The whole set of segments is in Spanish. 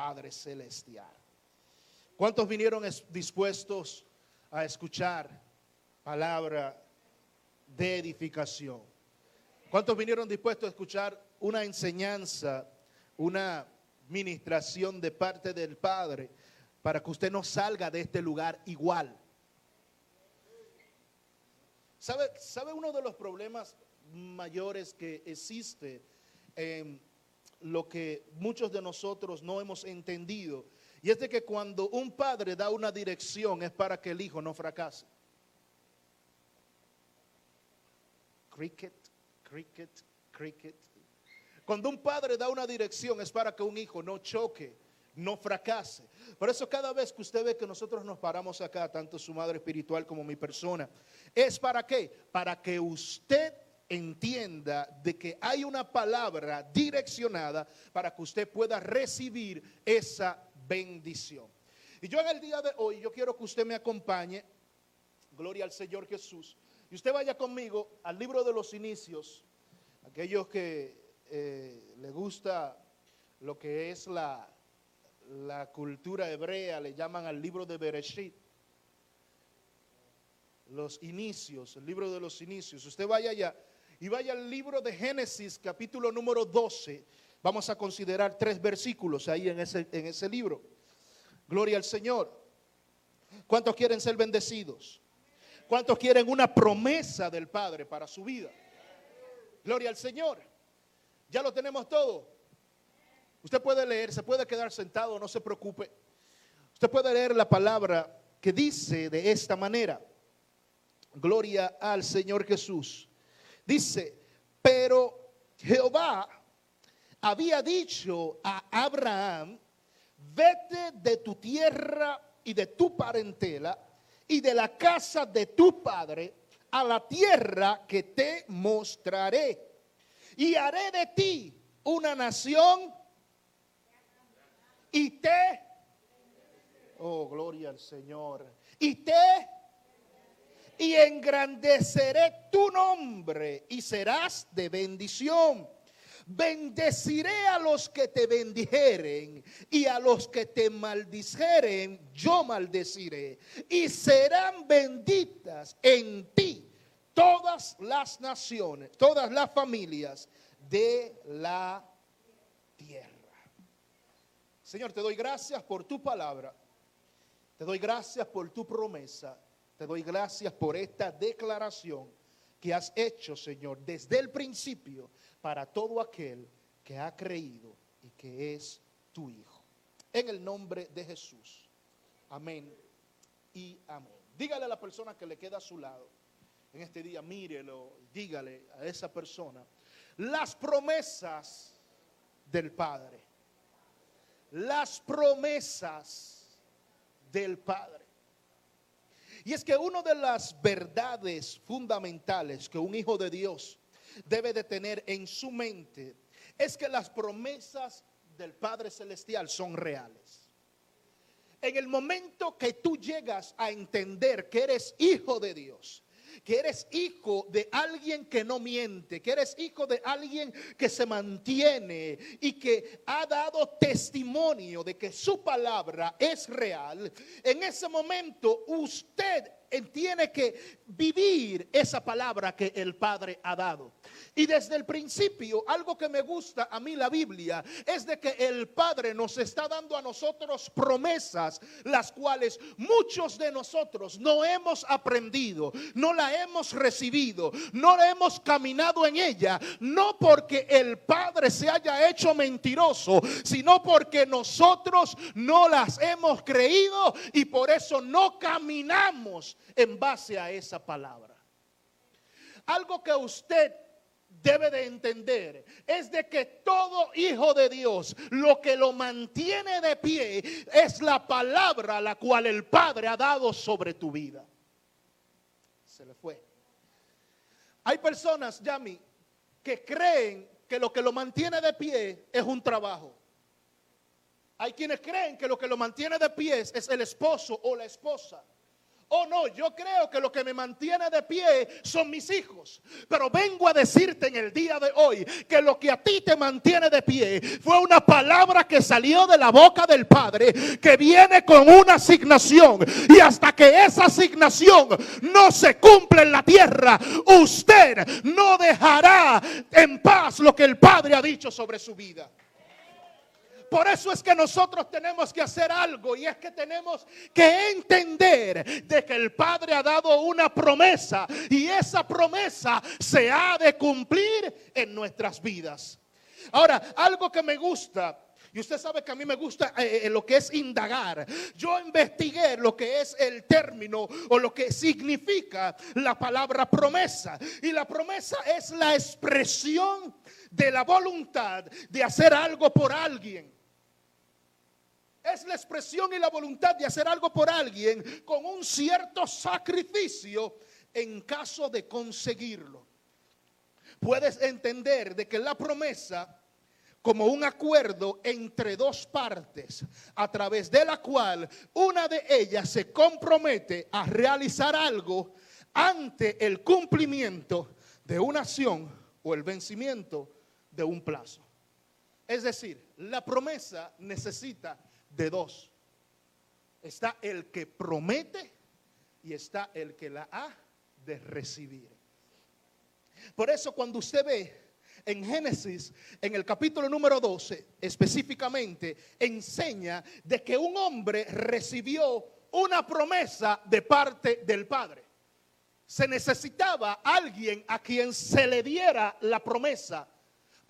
Padre Celestial. ¿Cuántos vinieron dispuestos a escuchar palabra de edificación? ¿Cuántos vinieron dispuestos a escuchar una enseñanza, una ministración de parte del Padre para que usted no salga de este lugar igual? ¿Sabe, ¿Sabe uno de los problemas mayores que existe en lo que muchos de nosotros no hemos entendido? Y es de que cuando un padre da una dirección es para que el hijo no fracase. Cricket, cricket, cricket. Cuando un padre da una dirección es para que un hijo no choque, no fracase. Por eso cada vez que usted ve que nosotros nos paramos acá, tanto su madre espiritual como mi persona, es para qué? Para que usted entienda de que hay una palabra direccionada para que usted pueda recibir esa bendición. Y yo en el día de hoy, yo quiero que usted me acompañe, gloria al Señor Jesús, y usted vaya conmigo al libro de los inicios, aquellos que eh, le gusta lo que es la, la cultura hebrea, le llaman al libro de Bereshit los inicios, el libro de los inicios. Usted vaya allá y vaya al libro de Génesis, capítulo número 12. Vamos a considerar tres versículos ahí en ese, en ese libro. Gloria al Señor. ¿Cuántos quieren ser bendecidos? ¿Cuántos quieren una promesa del Padre para su vida? Gloria al Señor. Ya lo tenemos todo. Usted puede leer, se puede quedar sentado, no se preocupe. Usted puede leer la palabra que dice de esta manera. Gloria al Señor Jesús. Dice, pero Jehová había dicho a Abraham, vete de tu tierra y de tu parentela y de la casa de tu padre a la tierra que te mostraré. Y haré de ti una nación y te... Oh, gloria al Señor. Y te y engrandeceré tu nombre y serás de bendición. Bendeciré a los que te bendijeren y a los que te maldijeren, yo maldeciré. Y serán benditas en ti todas las naciones, todas las familias de la tierra. Señor, te doy gracias por tu palabra. Te doy gracias por tu promesa. Te doy gracias por esta declaración que has hecho, Señor, desde el principio para todo aquel que ha creído y que es tu Hijo. En el nombre de Jesús. Amén y amén. Dígale a la persona que le queda a su lado en este día, mírelo, dígale a esa persona las promesas del Padre. Las promesas del Padre. Y es que una de las verdades fundamentales que un hijo de Dios debe de tener en su mente es que las promesas del Padre Celestial son reales. En el momento que tú llegas a entender que eres hijo de Dios, que eres hijo de alguien que no miente, que eres hijo de alguien que se mantiene y que ha dado testimonio de que su palabra es real, en ese momento usted tiene que vivir esa palabra que el Padre ha dado. Y desde el principio, algo que me gusta a mí la Biblia es de que el Padre nos está dando a nosotros promesas, las cuales muchos de nosotros no hemos aprendido, no la hemos recibido, no hemos caminado en ella, no porque el Padre se haya hecho mentiroso, sino porque nosotros no las hemos creído y por eso no caminamos en base a esa palabra. Algo que usted debe de entender es de que todo hijo de Dios lo que lo mantiene de pie es la palabra la cual el Padre ha dado sobre tu vida. Se le fue. Hay personas, Yami, que creen que lo que lo mantiene de pie es un trabajo. Hay quienes creen que lo que lo mantiene de pie es el esposo o la esposa. Oh no, yo creo que lo que me mantiene de pie son mis hijos. Pero vengo a decirte en el día de hoy que lo que a ti te mantiene de pie fue una palabra que salió de la boca del Padre que viene con una asignación. Y hasta que esa asignación no se cumple en la tierra, usted no dejará en paz lo que el Padre ha dicho sobre su vida. Por eso es que nosotros tenemos que hacer algo y es que tenemos que entender de que el Padre ha dado una promesa y esa promesa se ha de cumplir en nuestras vidas. Ahora, algo que me gusta y usted sabe que a mí me gusta eh, eh, lo que es indagar. Yo investigué lo que es el término o lo que significa la palabra promesa. Y la promesa es la expresión de la voluntad de hacer algo por alguien. Es la expresión y la voluntad de hacer algo por alguien con un cierto sacrificio en caso de conseguirlo. Puedes entender de que la promesa como un acuerdo entre dos partes, a través de la cual una de ellas se compromete a realizar algo ante el cumplimiento de una acción o el vencimiento de un plazo. Es decir, la promesa necesita de dos. Está el que promete y está el que la ha de recibir. Por eso cuando usted ve en Génesis, en el capítulo número 12, específicamente, enseña de que un hombre recibió una promesa de parte del Padre. Se necesitaba alguien a quien se le diera la promesa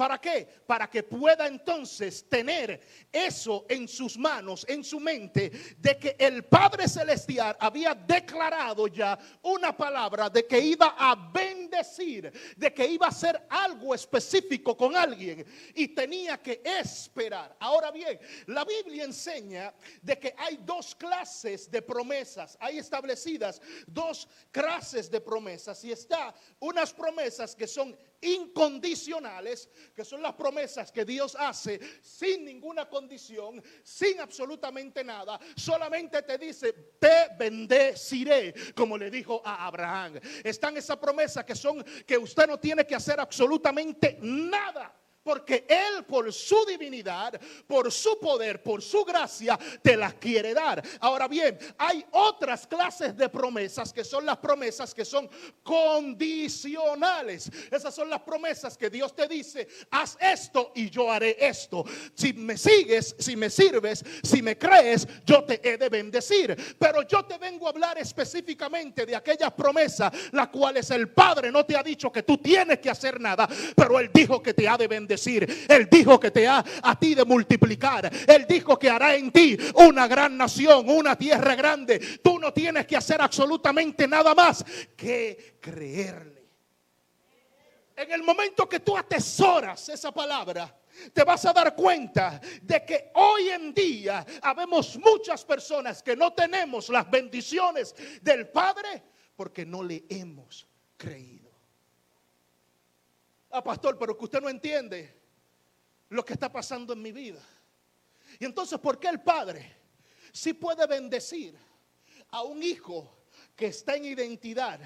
¿Para qué? Para que pueda entonces tener eso en sus manos, en su mente, de que el Padre Celestial había declarado ya una palabra de que iba a bendecir, de que iba a hacer algo específico con alguien y tenía que esperar. Ahora bien, la Biblia enseña de que hay dos clases de promesas, hay establecidas dos clases de promesas y está unas promesas que son incondicionales, que son las promesas que Dios hace sin ninguna condición, sin absolutamente nada. Solamente te dice, te bendeciré, como le dijo a Abraham. Están esas promesas que son que usted no tiene que hacer absolutamente nada porque Él por su divinidad, por su poder, por su gracia, te las quiere dar. Ahora bien, hay otras clases de promesas que son las promesas que son condicionales. Esas son las promesas que Dios te dice, haz esto y yo haré esto. Si me sigues, si me sirves, si me crees, yo te he de bendecir. Pero yo te vengo a hablar específicamente de aquellas promesas, las cuales el Padre no te ha dicho que tú tienes que hacer nada, pero Él dijo que te ha de bendecir decir. Él dijo que te ha a ti de multiplicar. Él dijo que hará en ti una gran nación, una tierra grande. Tú no tienes que hacer absolutamente nada más que creerle. En el momento que tú atesoras esa palabra, te vas a dar cuenta de que hoy en día habemos muchas personas que no tenemos las bendiciones del Padre porque no le hemos creído. Ah, pastor, pero que usted no entiende lo que está pasando en mi vida. Y entonces, ¿por qué el Padre sí puede bendecir a un hijo que está en identidad,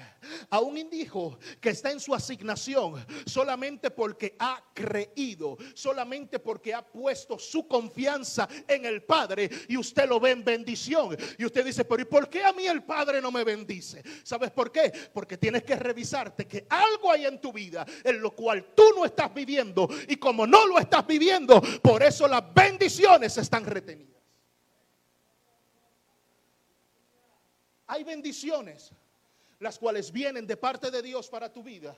a un hijo que está en su asignación, solamente porque ha creído, solamente porque ha puesto su confianza en el Padre y usted lo ve en bendición. Y usted dice, pero ¿y por qué a mí el Padre no me bendice? ¿Sabes por qué? Porque tienes que revisarte que algo hay en tu vida en lo cual tú no estás viviendo y como no lo estás viviendo, por eso las bendiciones están retenidas. Hay bendiciones, las cuales vienen de parte de Dios para tu vida,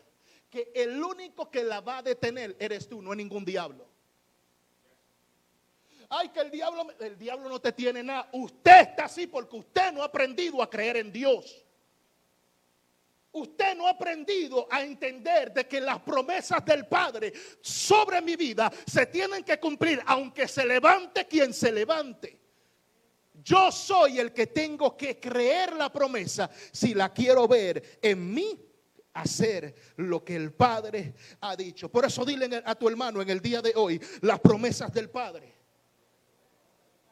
que el único que la va a detener eres tú, no es ningún diablo. Ay, que el diablo, el diablo no te tiene nada. Usted está así porque usted no ha aprendido a creer en Dios. Usted no ha aprendido a entender de que las promesas del Padre sobre mi vida se tienen que cumplir, aunque se levante quien se levante. Yo soy el que tengo que creer la promesa si la quiero ver en mí hacer lo que el Padre ha dicho. Por eso dile a tu hermano en el día de hoy las promesas del Padre.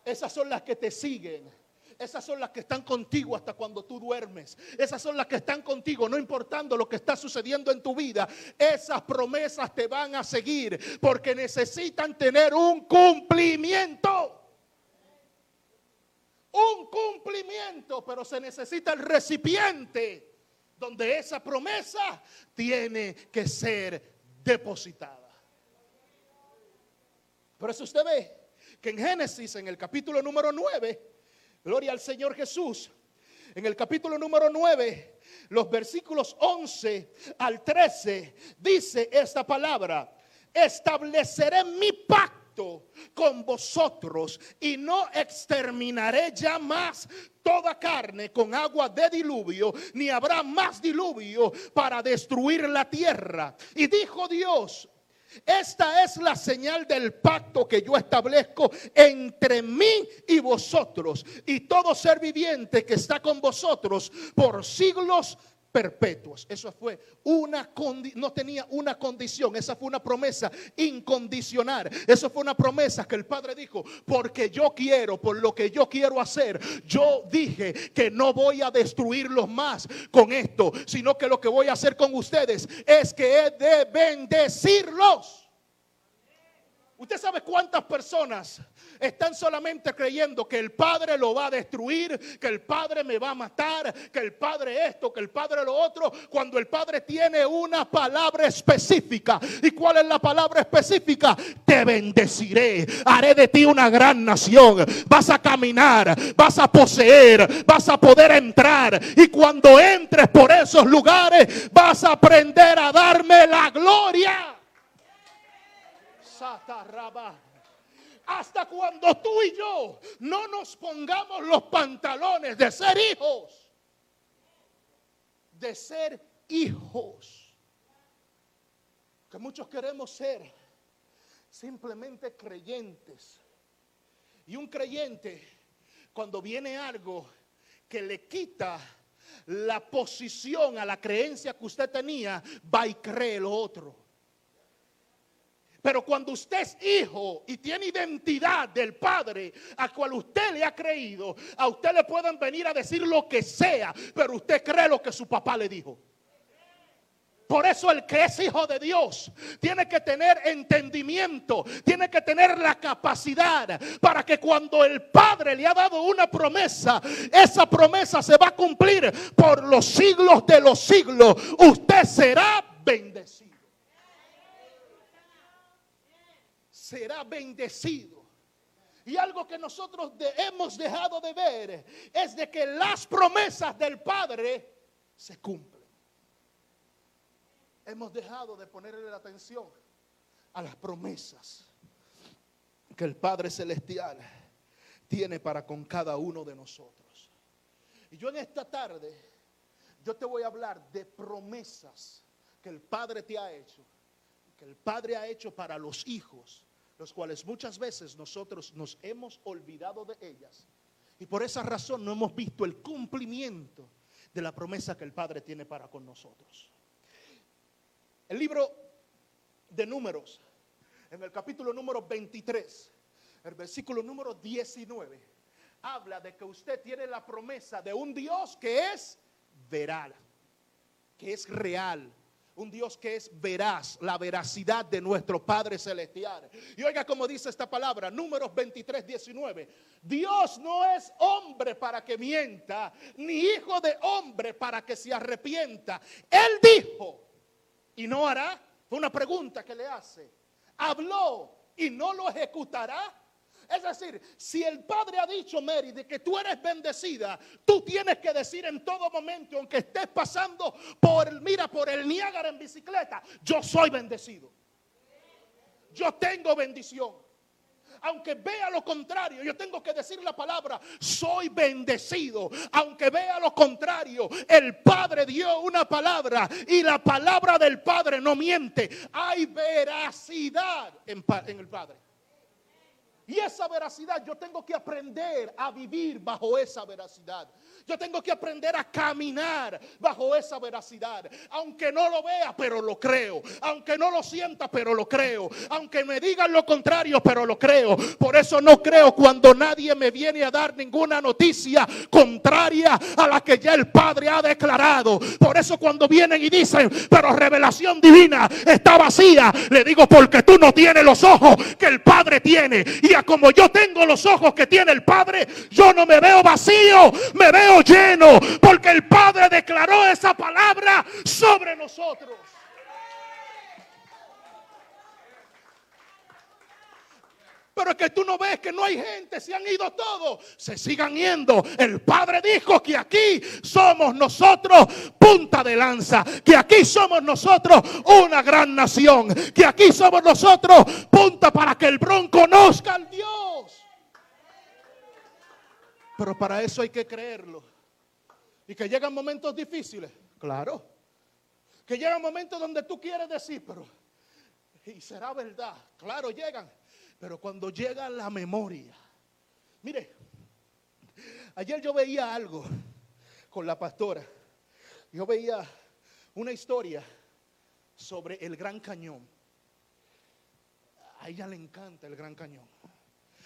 Esas son las que te siguen Esas son las que están contigo hasta cuando tú duermes. Esas son las que están contigo, no importando lo que está sucediendo en tu vida. Esas promesas te van a seguir porque necesitan tener un cumplimiento. Un cumplimiento, pero se necesita el recipiente donde esa promesa tiene que ser depositada. Por eso usted ve que en Génesis, en el capítulo número 9, gloria al Señor Jesús, en el capítulo número 9, los versículos 11 al 13, dice esta palabra, estableceré mi pacto con vosotros y no exterminaré ya más toda carne con agua de diluvio, ni habrá más diluvio para destruir la tierra. Y dijo Dios, esta es la señal del pacto que yo establezco entre mí y vosotros y todo ser viviente que está con vosotros por siglos perpetuos. Eso fue una no tenía una condición, esa fue una promesa incondicional. Eso fue una promesa que el Padre dijo, porque yo quiero, por lo que yo quiero hacer, yo dije que no voy a destruirlos más con esto, sino que lo que voy a hacer con ustedes es que he de bendecirlos. Usted sabe cuántas personas están solamente creyendo que el Padre lo va a destruir, que el Padre me va a matar, que el Padre esto, que el Padre lo otro, cuando el Padre tiene una palabra específica. ¿Y cuál es la palabra específica? Te bendeciré, haré de ti una gran nación. Vas a caminar, vas a poseer, vas a poder entrar. Y cuando entres por esos lugares, vas a aprender a darme la gloria. Hasta cuando tú y yo no nos pongamos los pantalones de ser hijos. De ser hijos. Que muchos queremos ser simplemente creyentes. Y un creyente, cuando viene algo que le quita la posición a la creencia que usted tenía, va y cree lo otro. Pero cuando usted es hijo y tiene identidad del Padre a cual usted le ha creído, a usted le pueden venir a decir lo que sea, pero usted cree lo que su papá le dijo. Por eso el que es hijo de Dios tiene que tener entendimiento, tiene que tener la capacidad para que cuando el Padre le ha dado una promesa, esa promesa se va a cumplir por los siglos de los siglos. Usted será bendecido. Será bendecido. Y algo que nosotros hemos dejado de ver es de que las promesas del Padre se cumplen. Hemos dejado de ponerle la atención a las promesas que el Padre Celestial tiene para con cada uno de nosotros. Y yo en esta tarde, yo te voy a hablar de promesas que el Padre te ha hecho, que el Padre ha hecho para los hijos los cuales muchas veces nosotros nos hemos olvidado de ellas. Y por esa razón no hemos visto el cumplimiento de la promesa que el Padre tiene para con nosotros. El libro de números, en el capítulo número 23, el versículo número 19, habla de que usted tiene la promesa de un Dios que es veral, que es real, un Dios que es veraz, la veracidad de nuestro Padre Celestial. Y oiga como dice esta palabra, números 23, 19. Dios no es hombre para que mienta, ni hijo de hombre para que se arrepienta. Él dijo, y no hará. Fue una pregunta que le hace. Habló y no lo ejecutará. Es decir, si el Padre ha dicho, Mary, de que tú eres bendecida, tú tienes que decir en todo momento, aunque estés pasando por, mira, por el Niágara en bicicleta, yo soy bendecido. Yo tengo bendición. Aunque vea lo contrario, yo tengo que decir la palabra, soy bendecido. Aunque vea lo contrario, el Padre dio una palabra y la palabra del Padre no miente. Hay veracidad en, en el Padre. Y esa veracidad, yo tengo que aprender a vivir bajo esa veracidad. Yo tengo que aprender a caminar bajo esa veracidad. Aunque no lo vea, pero lo creo. Aunque no lo sienta, pero lo creo. Aunque me digan lo contrario, pero lo creo. Por eso no creo cuando nadie me viene a dar ninguna noticia contraria a la que ya el Padre ha declarado. Por eso cuando vienen y dicen, pero revelación divina está vacía, le digo porque tú no tienes los ojos que el Padre tiene. Y a como yo tengo los ojos que tiene el Padre, yo no me veo vacío, me veo lleno, porque el Padre declaró esa palabra sobre nosotros. Pero es que tú no ves que no hay gente, se han ido todos, se sigan yendo. El Padre dijo que aquí somos nosotros punta de lanza, que aquí somos nosotros una gran nación, que aquí somos nosotros punta para que el bronco conozca al Dios. Pero para eso hay que creerlo. Y que llegan momentos difíciles, claro. Que llegan momentos donde tú quieres decir, pero, y será verdad, claro, llegan. Pero cuando llega la memoria, mire, ayer yo veía algo con la pastora. Yo veía una historia sobre el Gran Cañón. A ella le encanta el Gran Cañón.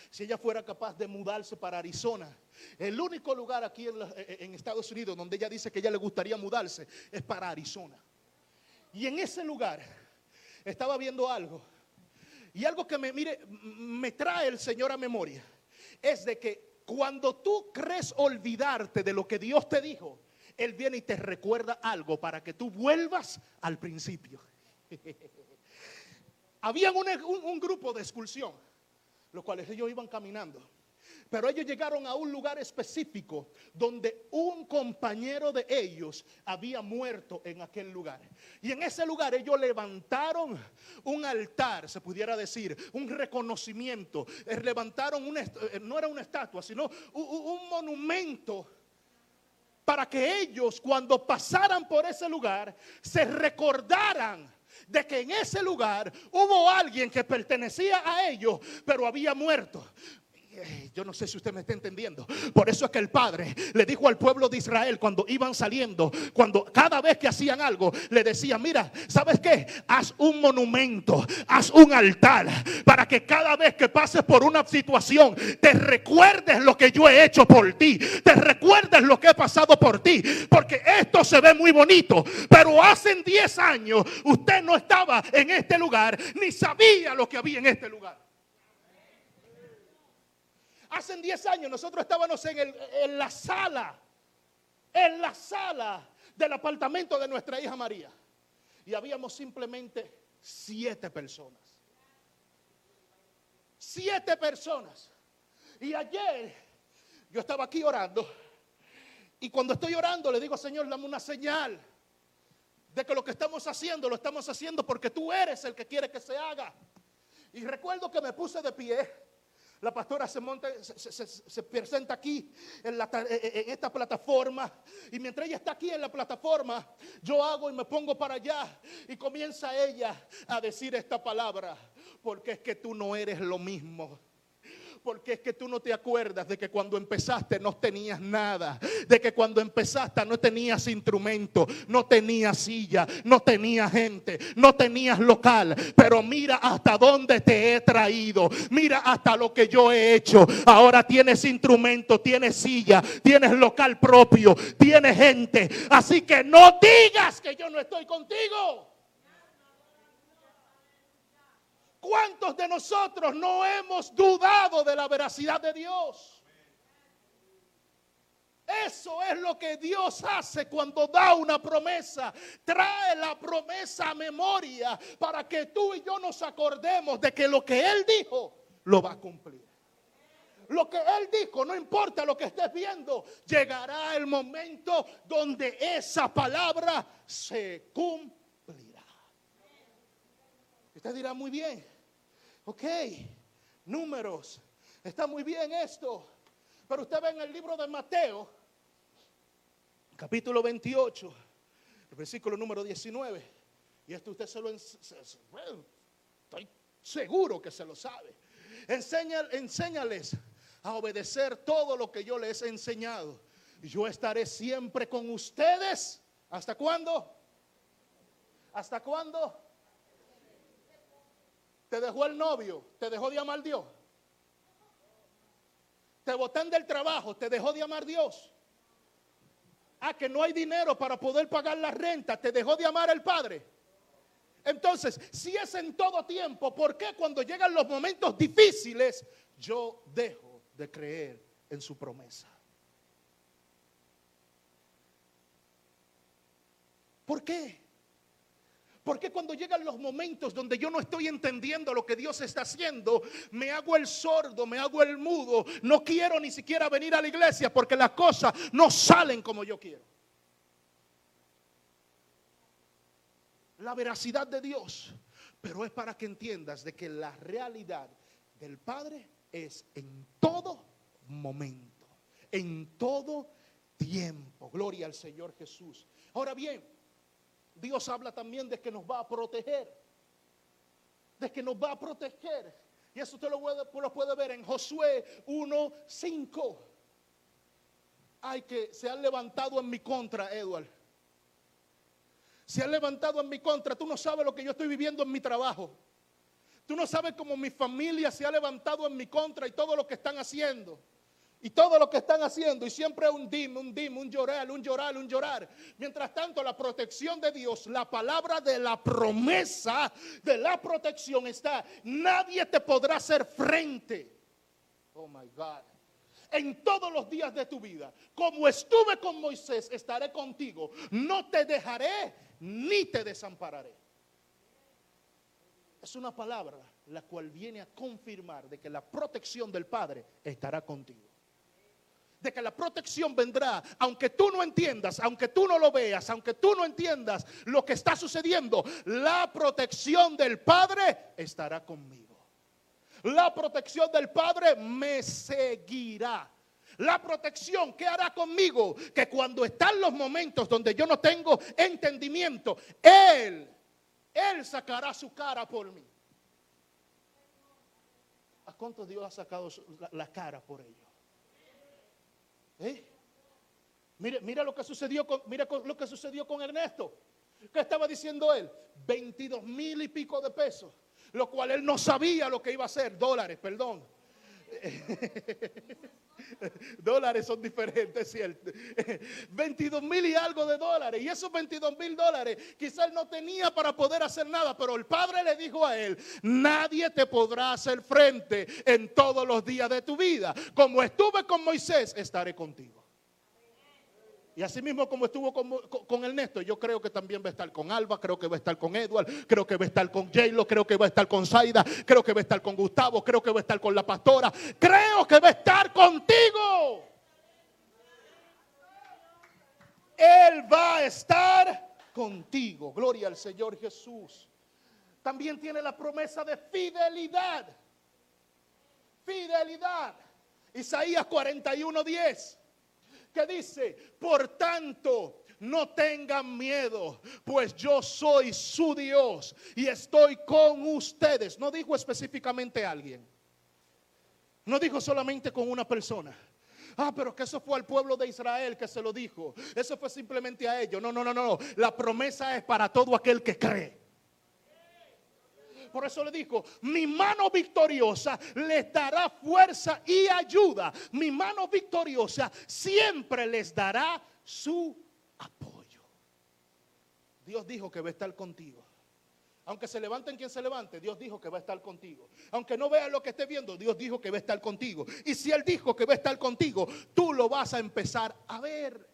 Si ella fuera capaz de mudarse para Arizona, el único lugar aquí en, en, Estados Unidos donde ella dice que ella le gustaría mudarse es para Arizona. Y en ese lugar estaba viendo algo y algo que me, mire, me trae el Señor a memoria es de que cuando tú crees olvidarte de lo que Dios te dijo, Él viene y te recuerda algo para que tú vuelvas al principio. Habían un, un grupo de expulsión, los cuales ellos iban caminando. Pero ellos llegaron a un lugar específico donde un compañero de ellos había muerto en aquel lugar. Y en ese lugar ellos levantaron un altar, se pudiera decir, un reconocimiento. Eh, levantaron, una, eh, no era una estatua, sino un monumento para que ellos cuando pasaran por ese lugar se recordaran de que en ese lugar hubo alguien que pertenecía a ellos, pero había muerto. Yo no sé si usted me está entendiendo. Por eso es que el Padre le dijo al pueblo de Israel cuando iban saliendo, cuando cada vez que hacían algo, le decía, mira, ¿sabes qué? Haz un monumento, haz un altar, para que cada vez que pases por una situación, te recuerdes lo que yo he hecho por ti, te recuerdes lo que he pasado por ti, porque esto se ve muy bonito, pero hace 10 años usted no estaba en este lugar, ni sabía lo que había en este lugar. Hace 10 años nosotros estábamos en, en la sala, en la sala del apartamento de nuestra hija María. Y habíamos simplemente siete personas. Siete personas. Y ayer yo estaba aquí orando. Y cuando estoy orando le digo, Señor, dame una señal de que lo que estamos haciendo lo estamos haciendo porque tú eres el que quiere que se haga. Y recuerdo que me puse de pie la pastora se monta, se, presenta aquí en, en, esta plataforma. Y mientras ella está aquí en la plataforma, yo hago y me pongo para allá. Y comienza ella a decir esta palabra. Porque es que tú no eres lo mismo porque es que tú no te acuerdas de que cuando empezaste no tenías nada, de que cuando empezaste no tenías instrumento, no tenías silla, no tenías gente, no tenías local, pero mira hasta dónde te he traído, mira hasta lo que yo he hecho. Ahora tienes instrumento, tienes silla, tienes local propio, tienes gente, así que no digas que yo no estoy contigo. ¿Cuántos de nosotros no hemos dudado de la veracidad de Dios? Eso es lo que Dios hace cuando da una promesa. Trae la promesa a memoria para que tú y yo nos acordemos de que lo que Él dijo lo va a cumplir. Lo que Él dijo, no importa lo que estés viendo, llegará el momento donde esa palabra se cumplirá. Usted dirá muy bien, ok, números, está muy bien esto. Pero usted ve en el libro de Mateo, capítulo 28, el versículo número 19. Y esto usted se lo... Estoy seguro que se lo sabe. enséñales a obedecer todo lo que yo les he enseñado. Yo estaré siempre con ustedes. ¿Hasta cuándo? ¿Hasta cuándo? ¿Te dejó el novio? ¿Te dejó de amar Dios? ¿Te botan del trabajo? ¿Te dejó de amar Dios? Ah, que no hay dinero para poder pagar la renta. ¿Te dejó de amar el Padre? Entonces, si es en todo tiempo, ¿por qué cuando llegan los momentos difíciles yo dejo de creer en su promesa? ¿Por qué? Porque cuando llegan los momentos donde yo no estoy entendiendo lo que Dios está haciendo, me hago el sordo, me hago el mudo, no quiero ni siquiera venir a la iglesia porque las cosas no salen como yo quiero. La veracidad de Dios, pero es para que entiendas de que la realidad del Padre es en todo momento, en todo tiempo. Gloria al Señor Jesús. Ahora bien, Dios habla también de que nos va a proteger. De que nos va a proteger. Y eso usted lo puede, ver en Josué 1.5. Ay, que se han levantado en mi contra, Edward. Se han levantado en mi contra. Tú no sabes lo que yo estoy viviendo en mi trabajo. Tú no sabes cómo mi familia se ha levantado en mi contra y todo lo que están haciendo. Y todo lo que están haciendo, y siempre un dim, un dim, un llorar, un llorar, un llorar. Mientras tanto, la protección de Dios, la palabra de la promesa de la protección está. Nadie te podrá hacer frente. Oh my God. En todos los días de tu vida, como estuve con Moisés, estaré contigo. No te dejaré ni te desampararé. Es una palabra la cual viene a confirmar de que la protección del Padre estará contigo de que la protección vendrá, aunque tú no entiendas, aunque tú no lo veas, aunque tú no entiendas lo que está sucediendo, la protección del Padre estará conmigo. La protección del Padre me seguirá. La protección, ¿qué hará conmigo? Que cuando están los momentos donde yo no tengo entendimiento, Él, Él sacará su cara por mí. ¿A cuánto Dios ha sacado la cara por ellos? ¿Eh? Mira, lo que sucedió con, mira lo que sucedió con Ernesto. ¿Qué estaba diciendo él? 22 mil y pico de pesos. Lo cual él no sabía lo que iba a hacer. Dólares, perdón. dólares son diferentes, ¿cierto? 22 mil y algo de dólares. Y esos 22 mil dólares quizás él no tenía para poder hacer nada, pero el padre le dijo a él, nadie te podrá hacer frente en todos los días de tu vida. Como estuve con Moisés, estaré contigo. Y así mismo como estuvo con, con, Ernesto, yo creo que también va a estar con Alba, creo que va a estar con Edward, creo que va a estar con Jaylo, creo que va a estar con Zaida, creo que va a estar con Gustavo, creo que va a estar con la pastora, creo que va a estar contigo. Él va a estar contigo. Gloria al Señor Jesús. También tiene la promesa de fidelidad. Fidelidad. Isaías 41, 10 que dice, por tanto, no tengan miedo, pues yo soy su Dios y estoy con ustedes. No dijo específicamente a alguien. No dijo solamente con una persona. Ah, pero que eso fue al pueblo de Israel que se lo dijo. Eso fue simplemente a ellos. No, no, no, no. La promesa es para todo aquel que cree. Por eso le dijo, mi mano victoriosa les dará fuerza y ayuda. Mi mano victoriosa siempre les dará su apoyo. Dios dijo que va a estar contigo. Aunque se levanten quien se levante, Dios dijo que va a estar contigo. Aunque no veas lo que esté viendo, Dios dijo que va a estar contigo. Y si Él dijo que va a estar contigo, tú lo vas a empezar a ver.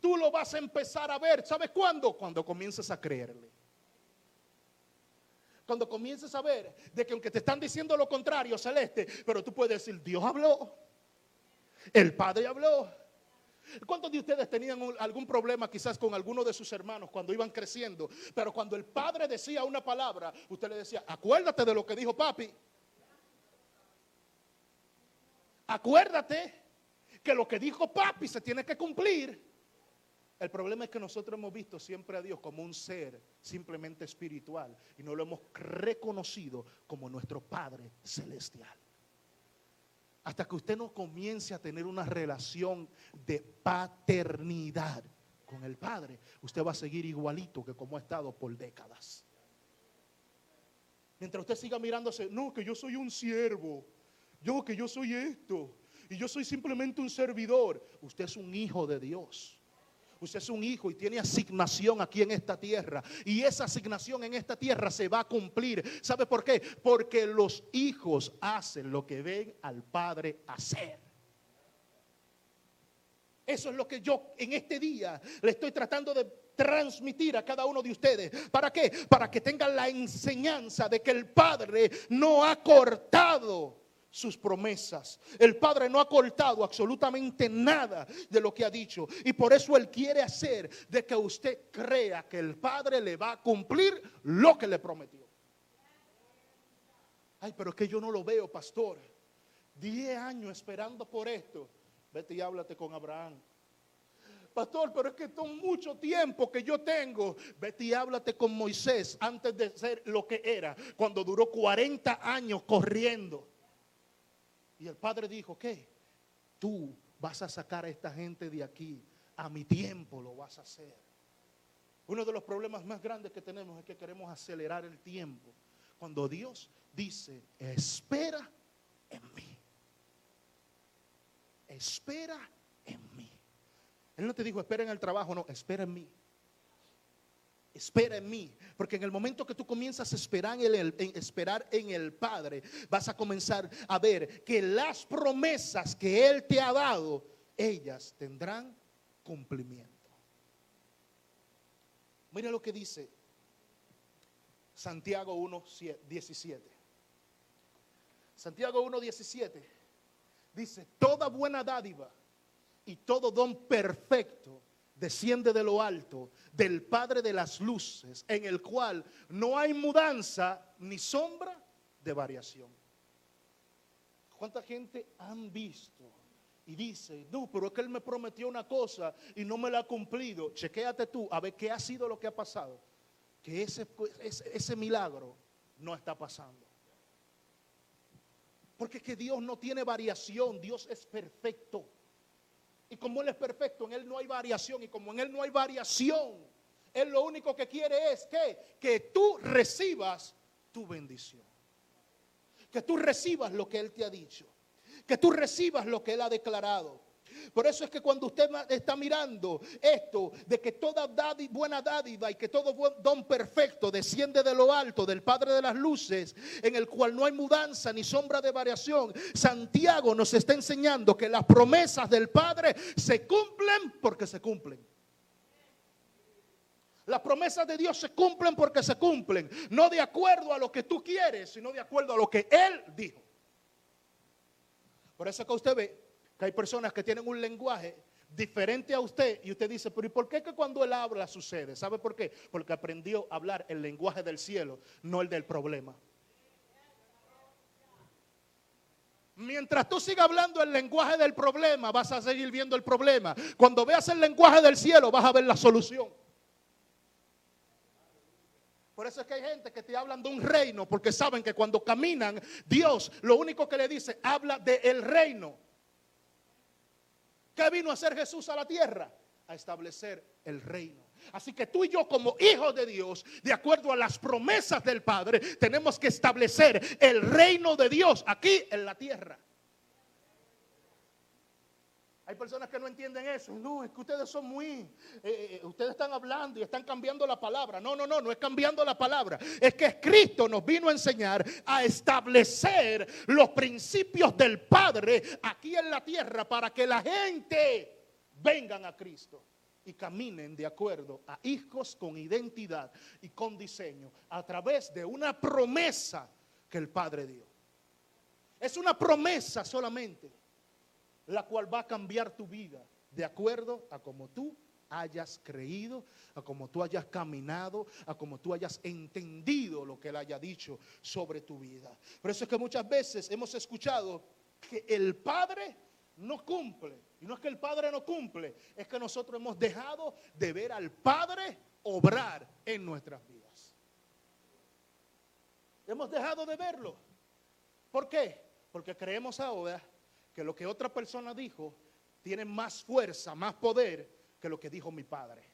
Tú lo vas a empezar a ver. ¿Sabes cuándo? Cuando comiences a creerle. Cuando comiences a ver de que aunque te están diciendo lo contrario, celeste, pero tú puedes decir, Dios habló, el Padre habló. ¿Cuántos de ustedes tenían algún problema quizás con alguno de sus hermanos cuando iban creciendo? Pero cuando el Padre decía una palabra, usted le decía, acuérdate de lo que dijo papi. Acuérdate que lo que dijo papi se tiene que cumplir. El problema es que nosotros hemos visto siempre a Dios como un ser simplemente espiritual y no lo hemos reconocido como nuestro Padre celestial. Hasta que usted no comience a tener una relación de paternidad con el Padre, usted va a seguir igualito que como ha estado por décadas. Mientras usted siga mirándose, no, que yo soy un siervo, yo que yo soy esto, y yo soy simplemente un servidor. Usted es un hijo de Dios. Usted es un hijo y tiene asignación aquí en esta tierra. Y esa asignación en esta tierra se va a cumplir. ¿Sabe por qué? Porque los hijos hacen lo que ven al padre hacer. Eso es lo que yo en este día le estoy tratando de transmitir a cada uno de ustedes. ¿Para qué? Para que tengan la enseñanza de que el Padre no ha cortado sus promesas. El Padre no ha cortado absolutamente nada de lo que ha dicho. Y por eso Él quiere hacer de que usted crea que el Padre le va a cumplir lo que le prometió. Ay, pero es que yo no lo veo, pastor. Diez años esperando por esto. Vete y háblate con Abraham. Pastor, pero es que es mucho tiempo que yo tengo. Vete y háblate con Moisés antes de ser lo que era, cuando duró 40 años corriendo. Y el padre dijo, ¿qué? Tú vas a sacar a esta gente de aquí. A mi tiempo lo vas a hacer. Uno de los problemas más grandes que tenemos es que queremos acelerar el tiempo. Cuando Dios dice, espera en mí. Espera en mí. Él no te dijo, espera en el trabajo, no, espera en mí espera en mí. Porque en el momento que tú comienzas a esperar en, el, esperar en el Padre, vas a comenzar a ver que las promesas que Él te ha dado, ellas tendrán cumplimiento. Mira lo que dice Santiago 1.17. Santiago 1.17 dice, toda buena dádiva y todo don perfecto desciende de lo alto, del Padre de las Luces, en el cual no hay mudanza ni sombra de variación. ¿Cuánta gente han visto? Y dice, no, pero es que Él me prometió una cosa y no me la ha cumplido. Chequéate tú a ver qué ha sido lo que ha pasado. Que ese, ese, ese milagro no está pasando. Porque es que Dios no tiene variación, Dios es perfecto. Y como Él es perfecto, en Él no hay variación. Y como en Él no hay variación, Él lo único que quiere es que, que tú recibas tu bendición. Que tú recibas lo que Él te ha dicho. Que tú recibas lo que Él ha declarado. Por eso es que cuando usted está mirando esto, de que toda buena dádiva y que todo don perfecto desciende de lo alto, del Padre de las Luces, en el cual no hay mudanza ni sombra de variación, Santiago nos está enseñando que las promesas del Padre se cumplen porque se cumplen. Las promesas de Dios se cumplen porque se cumplen, no de acuerdo a lo que tú quieres, sino de acuerdo a lo que Él dijo. Por eso que usted ve que hay personas que tienen un lenguaje diferente a usted y usted dice, pero ¿y por qué que cuando él habla sucede? ¿Sabe por qué? Porque aprendió a hablar el lenguaje del cielo, no el del problema. Mientras tú sigas hablando el lenguaje del problema, vas a seguir viendo el problema. Cuando veas el lenguaje del cielo, vas a ver la solución. Por eso es que hay gente que te hablan de un reino, porque saben que cuando caminan, Dios lo único que le dice, habla del el reino. ¿Qué vino a hacer Jesús a la tierra? A establecer el reino. Así que tú y yo como hijos de Dios, de acuerdo a las promesas del Padre, tenemos que establecer el reino de Dios aquí en la tierra. Hay personas que no entienden eso. No, es que ustedes son muy, eh, eh, ustedes están hablando y están cambiando la palabra. No, no, no, no es cambiando la palabra. Es que Cristo nos vino a enseñar a establecer los principios del Padre aquí en la tierra para que la gente vengan a Cristo y caminen de acuerdo a hijos con identidad y con diseño a través de una promesa que el Padre dio. Es una promesa solamente la cual va a cambiar tu vida de acuerdo a como tú hayas creído, a como tú hayas caminado, a como tú hayas entendido lo que Él haya dicho sobre tu vida. Por eso es que muchas veces hemos escuchado que el Padre no cumple. Y no es que el Padre no cumple, es que nosotros hemos dejado de ver al Padre obrar en nuestras vidas. Hemos dejado de verlo. ¿Por qué? Porque creemos ahora que lo que otra persona dijo tiene más fuerza, más poder que lo que dijo mi Padre.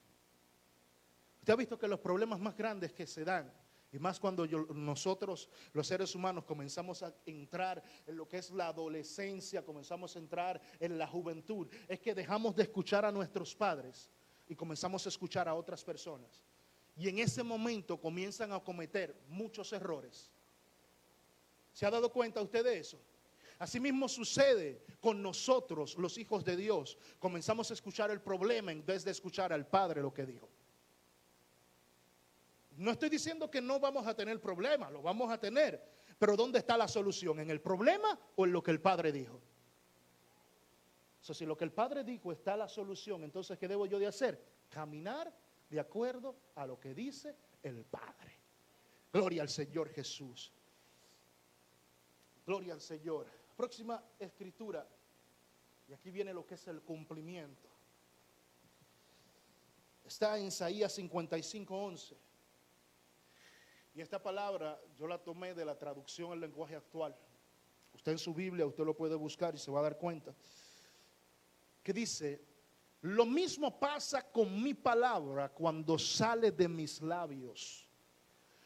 Usted ha visto que los problemas más grandes que se dan y más cuando nosotros, los seres humanos, comenzamos a entrar en lo que es la adolescencia, comenzamos a entrar en la juventud, es que dejamos de escuchar a nuestros padres y comenzamos a escuchar a otras personas. Y en ese momento comienzan a cometer muchos errores. ¿Se ha dado cuenta usted de eso? Asimismo sucede con nosotros, los hijos de Dios. Comenzamos a escuchar el problema en vez de escuchar al Padre lo que dijo. No estoy diciendo que no vamos a tener problemas, lo vamos a tener. Pero ¿dónde está la solución? ¿En el problema o en lo que el Padre dijo? Si lo que el Padre dijo está la solución, entonces ¿qué debo yo de hacer? Caminar de acuerdo a lo que dice el Padre. Gloria al Señor Jesús. Gloria al Señor. Próxima escritura. Y aquí viene lo que es el cumplimiento. Está en Isaías 55, 11. Y esta palabra yo la tomé de la traducción al lenguaje actual. Usted en su Biblia, usted lo puede buscar y se va a dar cuenta. Que dice, lo mismo pasa con mi palabra cuando sale de mis labios.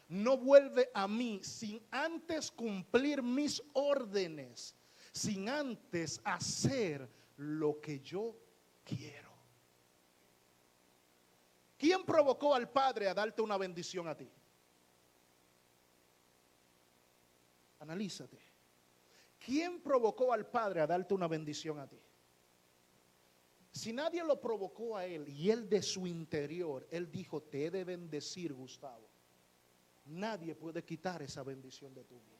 No vuelve a mí sin antes cumplir mis órdenes, sin antes hacer lo que yo quiero. ¿Quién provocó al Padre a darte una bendición a ti? Analízate. ¿Quién provocó al Padre a darte una bendición a ti? Si nadie lo provocó a él y él de su interior, él dijo, te he de bendecir, Gustavo. Nadie puede quitar esa bendición de tu vida.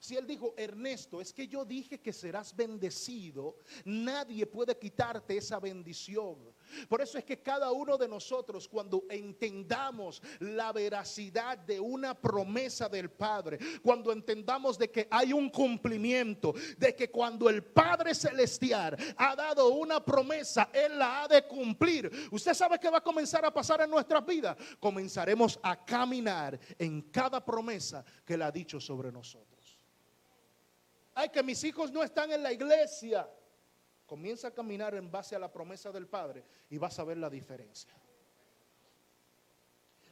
Si él dijo, Ernesto, es que yo dije que serás bendecido, nadie puede quitarte esa bendición. Por eso es que cada uno de nosotros, cuando entendamos la veracidad de una promesa del Padre, cuando entendamos de que hay un cumplimiento, de que cuando el Padre Celestial ha dado una promesa, Él la ha de cumplir. Usted sabe que va a comenzar a pasar en nuestras vidas. Comenzaremos a caminar en cada promesa que Él ha dicho sobre nosotros. Ay, que mis hijos no están en la iglesia. Comienza a caminar en base a la promesa del Padre y vas a ver la diferencia.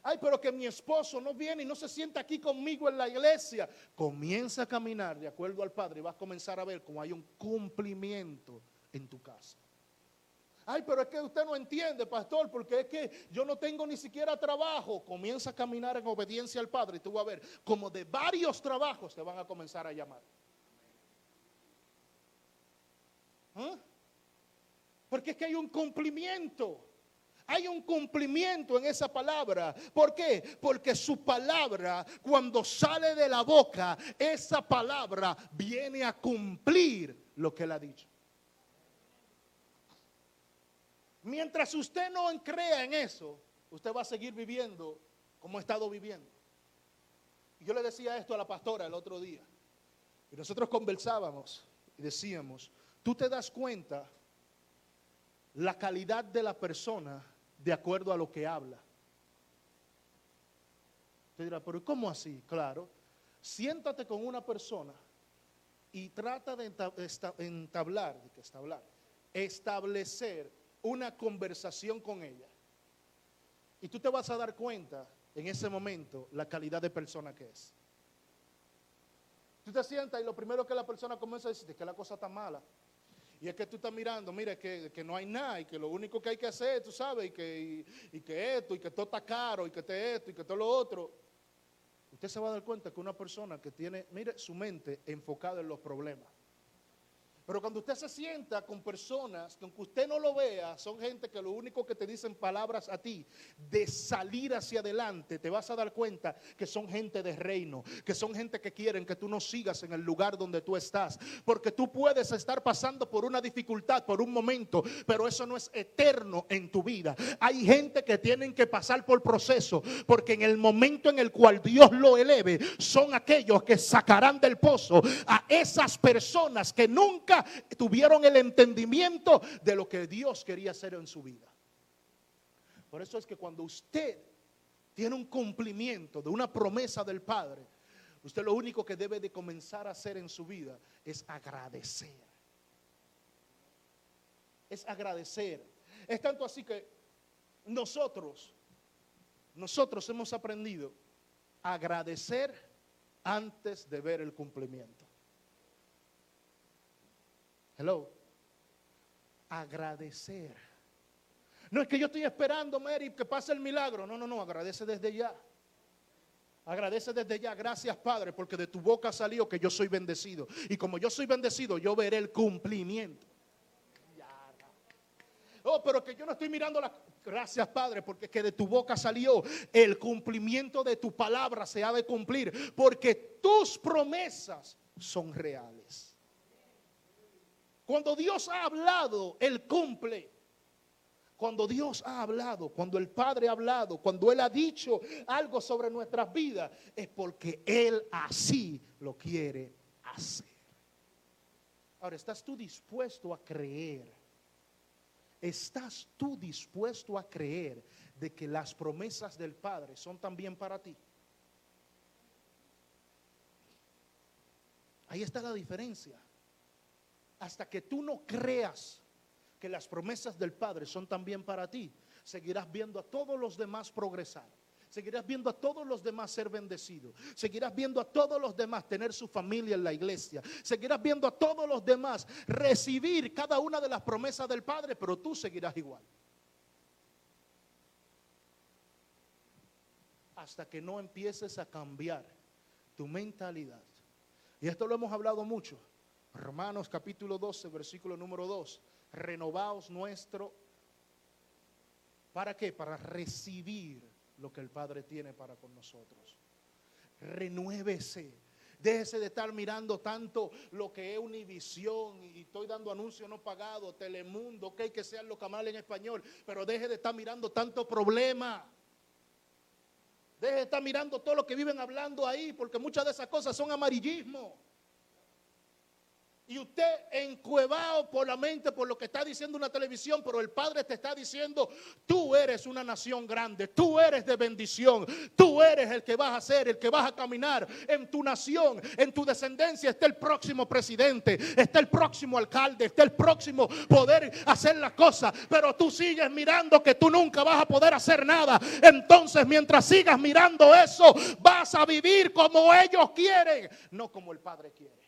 Ay, pero que mi esposo no viene y no se sienta aquí conmigo en la iglesia. Comienza a caminar de acuerdo al Padre y vas a comenzar a ver cómo hay un cumplimiento en tu casa. Ay, pero es que usted no entiende, pastor, porque es que yo no tengo ni siquiera trabajo. Comienza a caminar en obediencia al Padre y tú vas a ver como de varios trabajos te van a comenzar a llamar. ¿Ah? Porque es que hay un cumplimiento. Hay un cumplimiento en esa palabra. ¿Por qué? Porque su palabra, cuando sale de la boca, esa palabra viene a cumplir lo que él ha dicho. Mientras usted no crea en eso, usted va a seguir viviendo como ha estado viviendo. Yo le decía esto a la pastora el otro día. Y nosotros conversábamos y decíamos, tú te das cuenta la calidad de la persona de acuerdo a lo que habla. Te dirá, pero ¿cómo así? Claro, siéntate con una persona y trata de entablar, establecer una conversación con ella. Y tú te vas a dar cuenta en ese momento la calidad de persona que es. Tú te sientas y lo primero que la persona comienza a decir es que la cosa está mala. Y es que tú estás mirando, mira, que, que, no hay nada y que lo único que hay que hacer, tú sabes, y que, y, que esto, y que todo está caro, y que te esto, y que todo lo otro. Usted se va a dar cuenta que una persona que tiene, mire, su mente enfocada en los problemas. Pero cuando usted se sienta con personas que aunque usted no lo vea, son gente que lo único que te dicen palabras a ti de salir hacia adelante, te vas a dar cuenta que son gente de reino, que son gente que quieren que tú no sigas en el lugar donde tú estás. Porque tú puedes estar pasando por una dificultad por un momento, pero eso no es eterno en tu vida. Hay gente que tienen que pasar por proceso, porque en el momento en el cual Dios lo eleve, son aquellos que sacarán del pozo a esas personas que nunca tuvieron el entendimiento de lo que Dios quería hacer en su vida. Por eso es que cuando usted tiene un cumplimiento de una promesa del Padre, usted lo único que debe de comenzar a hacer en su vida es agradecer. Es agradecer. Es tanto así que nosotros, nosotros hemos aprendido a agradecer antes de ver el cumplimiento. Hello. Agradecer. No es que yo estoy esperando, Mary, que pase el milagro. No, no, no, agradece desde ya. Agradece desde ya, gracias Padre, porque de tu boca salió que yo soy bendecido. Y como yo soy bendecido, yo veré el cumplimiento. Oh, pero que yo no estoy mirando la... Gracias Padre, porque que de tu boca salió el cumplimiento de tu palabra se ha de cumplir, porque tus promesas son reales. Cuando Dios ha hablado, Él cumple. Cuando Dios ha hablado, cuando el Padre ha hablado, cuando Él ha dicho algo sobre nuestras vidas, es porque Él así lo quiere hacer. Ahora, ¿estás tú dispuesto a creer? ¿Estás tú dispuesto a creer de que las promesas del Padre son también para ti? Ahí está la diferencia. Hasta que tú no creas que las promesas del Padre son también para ti, seguirás viendo a todos los demás progresar. Seguirás viendo a todos los demás ser bendecidos. Seguirás viendo a todos los demás tener su familia en la iglesia. Seguirás viendo a todos los demás recibir cada una de las promesas del Padre, pero tú seguirás igual. Hasta que no empieces a cambiar tu mentalidad. Y esto lo hemos hablado mucho. Romanos capítulo 12, versículo número 2. Renovaos nuestro. ¿Para qué? Para recibir lo que el Padre tiene para con nosotros. Renuévese. Déjese de estar mirando tanto lo que es Univisión y estoy dando anuncio no pagado, Telemundo, ok, que sean lo mal en español, pero deje de estar mirando tanto problema. Deje de estar mirando todo lo que viven hablando ahí, porque muchas de esas cosas son amarillismo y usted encuevado por la mente por lo que está diciendo una televisión, pero el Padre te está diciendo, tú eres una nación grande, tú eres de bendición, tú eres el que vas a ser, el que vas a caminar en tu nación, en tu descendencia está el próximo presidente, está el próximo alcalde, está el próximo poder hacer las cosas, pero tú sigues mirando que tú nunca vas a poder hacer nada. Entonces, mientras sigas mirando eso, vas a vivir como ellos quieren, no como el Padre quiere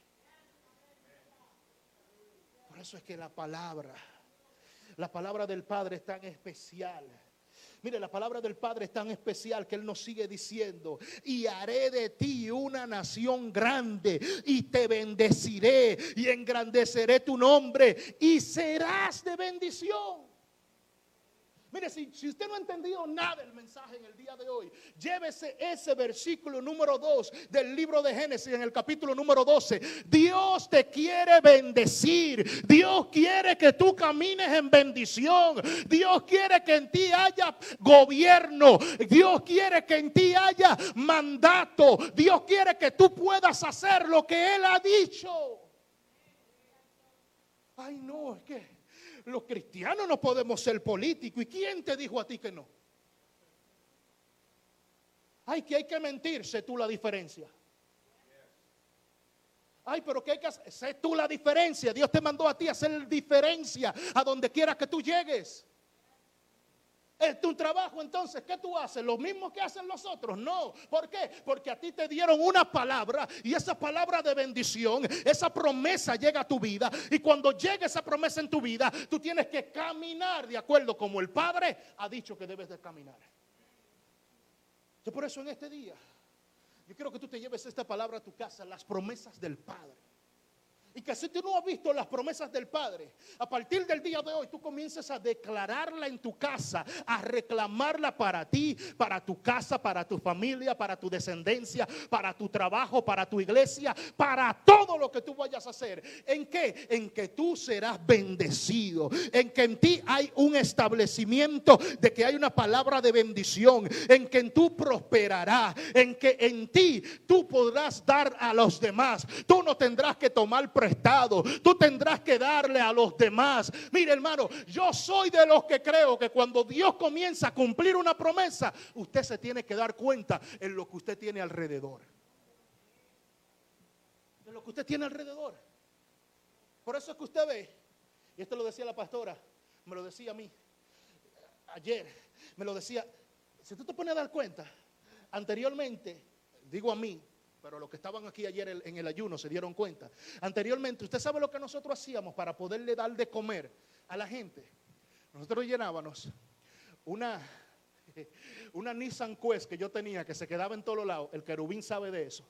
eso es que la palabra, la palabra del Padre es tan especial. Mire, la palabra del Padre es tan especial que Él nos sigue diciendo, y haré de ti una nación grande, y te bendeciré, y engrandeceré tu nombre, y serás de bendición. Mire, si, usted no ha entendido nada del mensaje en el día de hoy, llévese ese versículo número 2 del libro de Génesis en el capítulo número 12. Dios te quiere bendecir. Dios quiere que tú camines en bendición. Dios quiere que en ti haya gobierno. Dios quiere que en ti haya mandato. Dios quiere que tú puedas hacer lo que Él ha dicho. Ay, no, es que los cristianos no podemos ser políticos. ¿Y quién te dijo a ti que no? Ay, que hay que mentir, sé tú la diferencia. Ay, pero que hay que hacer, sé tú la diferencia. Dios te mandó a ti a hacer diferencia a donde quiera que tú llegues. Es tu trabajo entonces, ¿qué tú haces? ¿Lo mismo que hacen los otros? No. ¿Por qué? Porque a ti te dieron una palabra y esa palabra de bendición, esa promesa llega a tu vida y cuando llega esa promesa en tu vida, tú tienes que caminar de acuerdo como el Padre ha dicho que debes de caminar. Yo por eso en este día, yo quiero que tú te lleves esta palabra a tu casa, las promesas del Padre. Y que si tú no has visto las promesas del Padre, a partir del día de hoy tú comiences a declararla en tu casa, a reclamarla para ti, para tu casa, para tu familia, para tu descendencia, para tu trabajo, para tu iglesia, para todo lo que tú vayas a hacer. ¿En qué? En que tú serás bendecido, en que en ti hay un establecimiento de que hay una palabra de bendición, en que tú prosperarás, en que en ti tú podrás dar a los demás. Tú no tendrás que tomar prestado, tú tendrás que darle a los demás. Mire hermano, yo soy de los que creo que cuando Dios comienza a cumplir una promesa, usted se tiene que dar cuenta en lo que usted tiene alrededor. En lo que usted tiene alrededor. Por eso es que usted ve, y esto lo decía la pastora, me lo decía a mí, ayer, me lo decía, si tú te pones a dar cuenta, anteriormente, digo a mí, pero los que estaban aquí ayer en el ayuno se dieron cuenta. Anteriormente, usted sabe lo que nosotros hacíamos para poderle dar de comer a la gente. Nosotros llenábamos una, una Nissan Quest que yo tenía que se quedaba en todos lados. El querubín sabe de eso.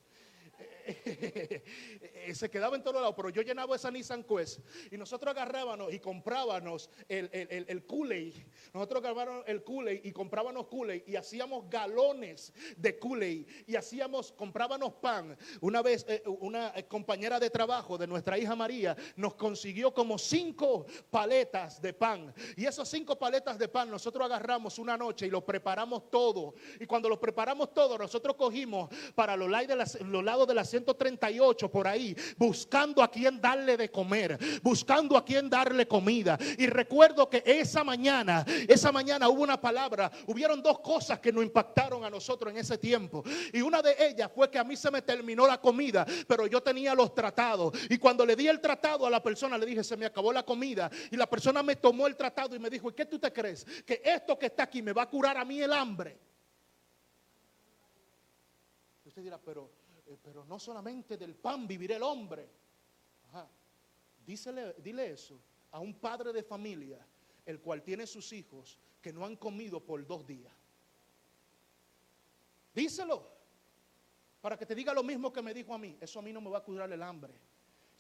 se quedaba en todos lados, pero yo llenaba esa Nissan Quest y nosotros agarrábamos y comprábamos el, el, el, Kool-Aid. Nosotros agarrábamos el Kool-Aid y comprábamos Kool-Aid y hacíamos galones de Kool-Aid y hacíamos, comprábamos pan. Una vez eh, una compañera de trabajo de nuestra hija María nos consiguió como cinco paletas de pan y esas cinco paletas de pan nosotros agarramos una noche y lo preparamos todo. Y cuando lo preparamos todo, nosotros cogimos para los de las, los lados de la 138 por ahí, buscando a quien darle de comer, buscando a quien darle comida. Y recuerdo que esa mañana, esa mañana hubo una palabra, hubieron dos cosas que nos impactaron a nosotros en ese tiempo. Y una de ellas fue que a mí se me terminó la comida, pero yo tenía los tratados. Y cuando le di el tratado a la persona, le dije, se me acabó la comida. Y la persona me tomó el tratado y me dijo, ¿y qué tú te crees? Que esto que está aquí me va a curar a mí el hambre. Usted dirá, pero pero no solamente del pan vivirá el hombre. dile eso a un padre de familia, el cual tiene sus hijos que no han comido por dos días. Díselo, para que te diga lo mismo que me dijo a mí. Eso a mí no me va a curar el hambre.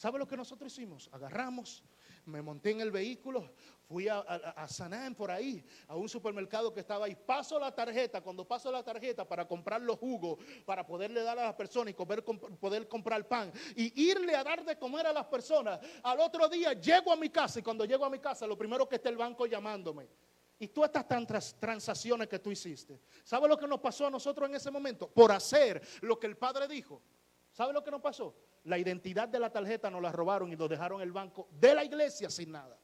¿Sabe lo que nosotros hicimos? Agarramos, me monté en el vehículo, fui a, a, Sanán por ahí, a un supermercado que estaba ahí. Paso la tarjeta, cuando paso la tarjeta para comprar los jugos, para poderle dar a las personas y poder comprar pan y irle a dar de comer a las personas. Al otro día llego a mi casa y cuando llego a mi casa, lo primero que está el banco llamándome. Y tú estas tantas transacciones que tú hiciste. ¿Sabe lo que nos pasó a nosotros en ese momento? Por hacer lo que el Padre dijo. ¿Sabe lo que nos pasó? La identidad de la tarjeta nos la robaron y lo dejaron el banco de la iglesia sin nada.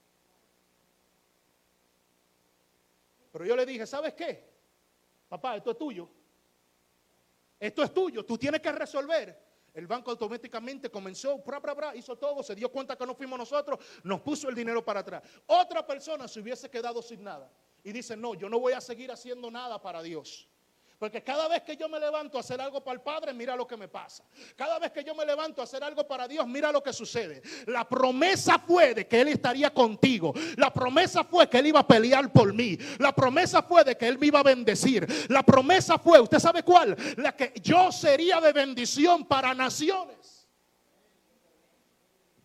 Pero yo le dije, ¿sabes qué? Papá, esto es tuyo. Esto es tuyo, tú tienes que resolver. El banco automáticamente comenzó, hizo todo, se dio cuenta que no fuimos nosotros, nos puso el dinero para atrás. Otra persona se hubiese quedado sin nada y dice, no, yo no voy a seguir haciendo nada para Dios. Porque cada vez que yo me levanto a hacer algo para el Padre, mira lo que me pasa. Cada vez que yo me levanto a hacer algo para Dios, mira lo que sucede. La promesa fue de que Él estaría contigo. La promesa fue que Él iba a pelear por mí. La promesa fue de que Él me iba a bendecir. La promesa fue, ¿usted sabe cuál? La que yo sería de bendición para naciones.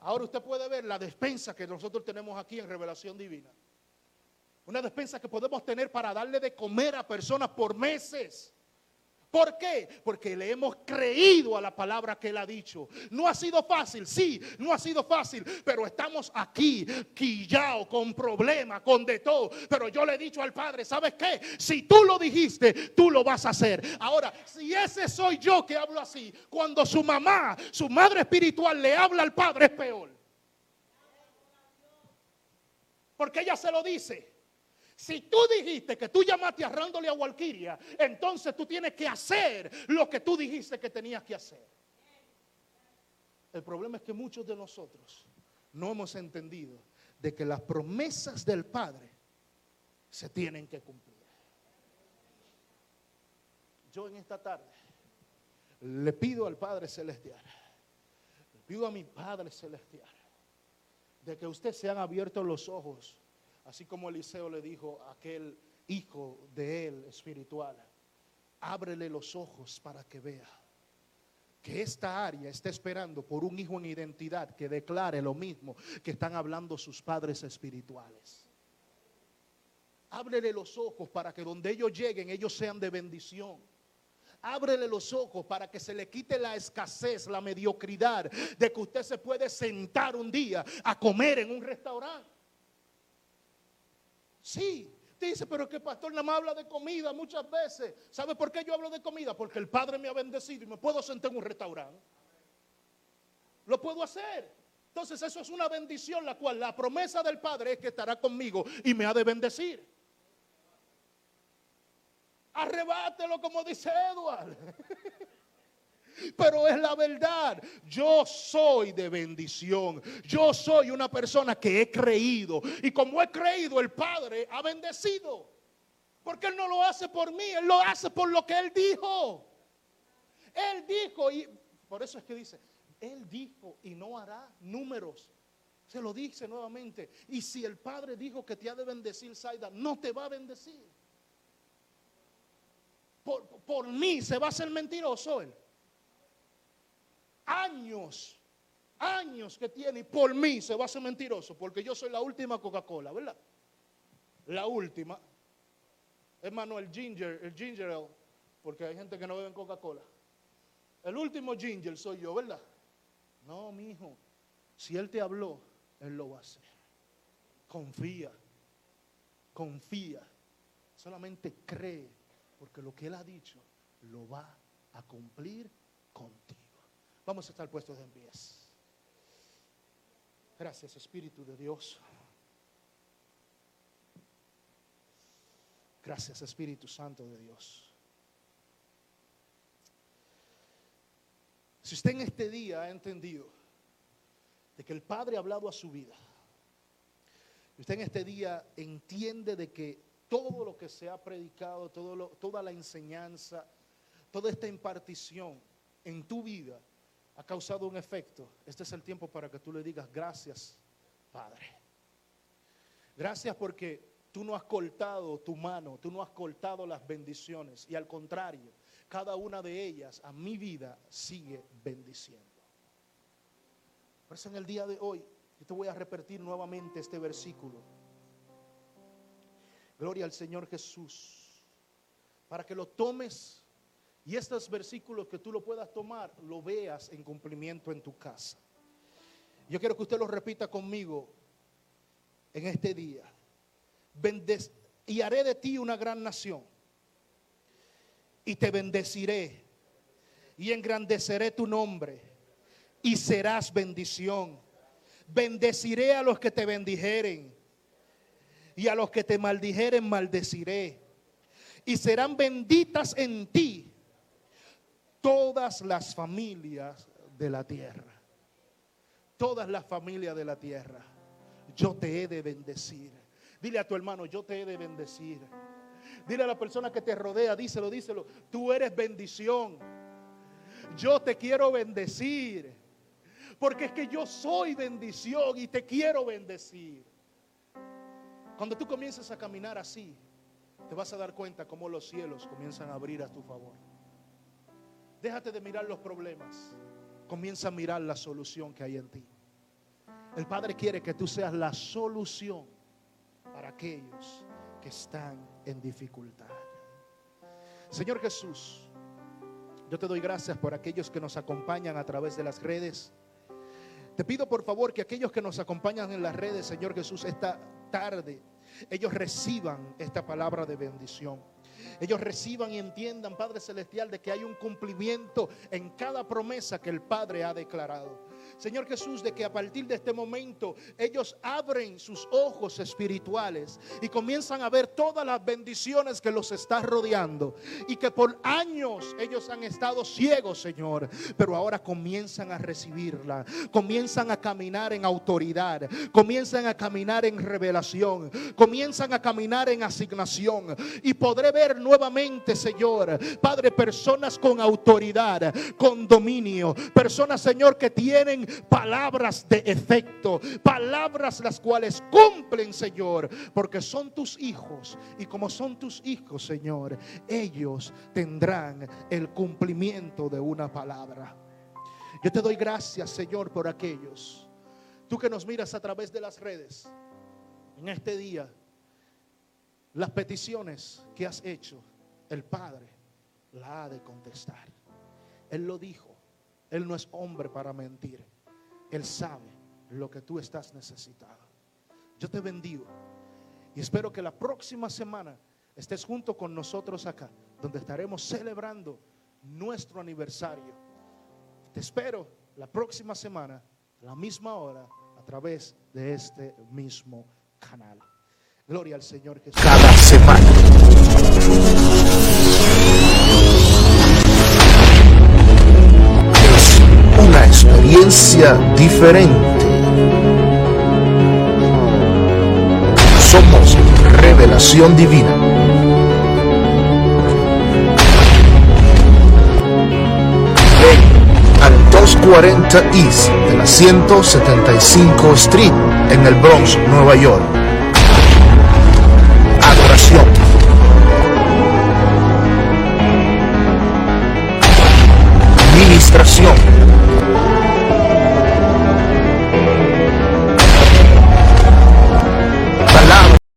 Ahora usted puede ver la despensa que nosotros tenemos aquí en Revelación Divina. Una despensa que podemos tener para darle de comer a personas por meses. ¿Por qué? Porque le hemos creído a la palabra que él ha dicho. No ha sido fácil, sí, no ha sido fácil, pero estamos aquí, quillao, con problemas, con de todo. Pero yo le he dicho al Padre, ¿sabes qué? Si tú lo dijiste, tú lo vas a hacer. Ahora, si ese soy yo que hablo así, cuando su mamá, su madre espiritual le habla al Padre, es peor. Porque ella se lo dice. Si tú dijiste que tú llamaste a Rándole a Walquiria, entonces tú tienes que hacer lo que tú dijiste que tenías que hacer. El problema es que muchos de nosotros no hemos entendido de que las promesas del Padre se tienen que cumplir. Yo en esta tarde le pido al Padre Celestial, le pido a mi Padre Celestial, de que usted se han abierto los ojos Así como Eliseo le dijo a aquel hijo de él espiritual, ábrele los ojos para que vea que esta área está esperando por un hijo en identidad que declare lo mismo que están hablando sus padres espirituales. Ábrele los ojos para que donde ellos lleguen ellos sean de bendición. Ábrele los ojos para que se le quite la escasez, la mediocridad de que usted se puede sentar un día a comer en un restaurante. Sí, dice, pero que pastor nada más habla de comida muchas veces. ¿Sabe por qué yo hablo de comida? Porque el Padre me ha bendecido y me puedo sentar en un restaurante. Lo puedo hacer. Entonces eso es una bendición, la cual la promesa del Padre es que estará conmigo y me ha de bendecir. Arrebátelo como dice Edward. Pero es la verdad. Yo soy de bendición. Yo soy una persona que he creído. Y como he creído, el Padre ha bendecido. Porque Él no lo hace por mí, Él lo hace por lo que Él dijo. Él dijo, y por eso es que dice, Él dijo y no hará números. Se lo dice nuevamente. Y si el Padre dijo que te ha de bendecir, Saida, no te va a bendecir. Por, por mí se va a hacer mentiroso Él. Años, años que tiene y por mí se va a hacer mentiroso. Porque yo soy la última Coca-Cola, ¿verdad? La última. Hermano, el ginger, el ginger porque hay gente que no bebe Coca-Cola. El último ginger soy yo, ¿verdad? No, mi hijo. Si él te habló, él lo va a hacer. Confía. Confía. Solamente cree, porque lo que él ha dicho lo va a cumplir contigo. Vamos a estar puestos en pies. Gracias, Espíritu de Dios. Gracias Espíritu Santo de Dios. Si usted en este día ha entendido de que el Padre ha hablado a su vida, usted en este día entiende de que todo lo que se ha predicado, todo toda la enseñanza, toda esta impartición en tu vida ha causado un efecto, este es el tiempo para que tú le digas gracias, Padre. Gracias porque Tú no has cortado tu mano, tú no has cortado las bendiciones. Y al contrario, cada una de ellas a mi vida sigue bendiciendo. Por eso en el día de hoy, yo te voy a repetir nuevamente este versículo. Gloria al Señor Jesús. Para que lo tomes y estos versículos que tú lo puedas tomar, lo veas en cumplimiento en tu casa. Yo quiero que usted lo repita conmigo en este día y haré de ti una gran nación. Y te bendeciré y engrandeceré tu nombre y serás bendición. Bendeciré a los que te bendijeren y a los que te maldijeren maldeciré. Y serán benditas en ti todas las familias de la tierra. Todas las familias de la tierra. Yo te he de bendecir. Dile a tu hermano, yo te he de bendecir. Dile a la persona que te rodea, díselo, díselo. Tú eres bendición. Yo te quiero bendecir. Porque es que yo soy bendición y te quiero bendecir. Cuando tú comiences a caminar así, te vas a dar cuenta cómo los cielos comienzan a abrir a tu favor. Déjate de mirar los problemas. Comienza a mirar la solución que hay en ti. El Padre quiere que tú seas la solución para aquellos que están en dificultad. Señor Jesús, yo te doy gracias por aquellos que nos acompañan a través de las redes. Te pido por favor que aquellos que nos acompañan en las redes, Señor Jesús, esta tarde, ellos reciban esta palabra de bendición. Ellos reciban y entiendan, Padre Celestial, de que hay un cumplimiento en cada promesa que el Padre ha declarado. Señor Jesús, de que a partir de este momento ellos abren sus ojos espirituales y comienzan a ver todas las bendiciones que los está rodeando y que por años ellos han estado ciegos, Señor, pero ahora comienzan a recibirla, comienzan a caminar en autoridad, comienzan a caminar en revelación, comienzan a caminar en asignación y podré ver nuevamente, Señor, Padre, personas con autoridad, con dominio, personas, Señor, que tienen palabras de efecto, palabras las cuales cumplen, Señor, porque son tus hijos y como son tus hijos, Señor, ellos tendrán el cumplimiento de una palabra. Yo te doy gracias, Señor, por aquellos. Tú que nos miras a través de las redes, en este día, las peticiones que has hecho, el Padre la ha de contestar. Él lo dijo. Él no es hombre para mentir. Él sabe lo que tú estás necesitado. Yo te bendigo y espero que la próxima semana estés junto con nosotros acá, donde estaremos celebrando nuestro aniversario. Te espero la próxima semana la misma hora a través de este mismo canal. Gloria al Señor cada semana. Es una experiencia diferente. Somos revelación divina. Ven al 240 East de la 175 Street en el Bronx, Nueva York.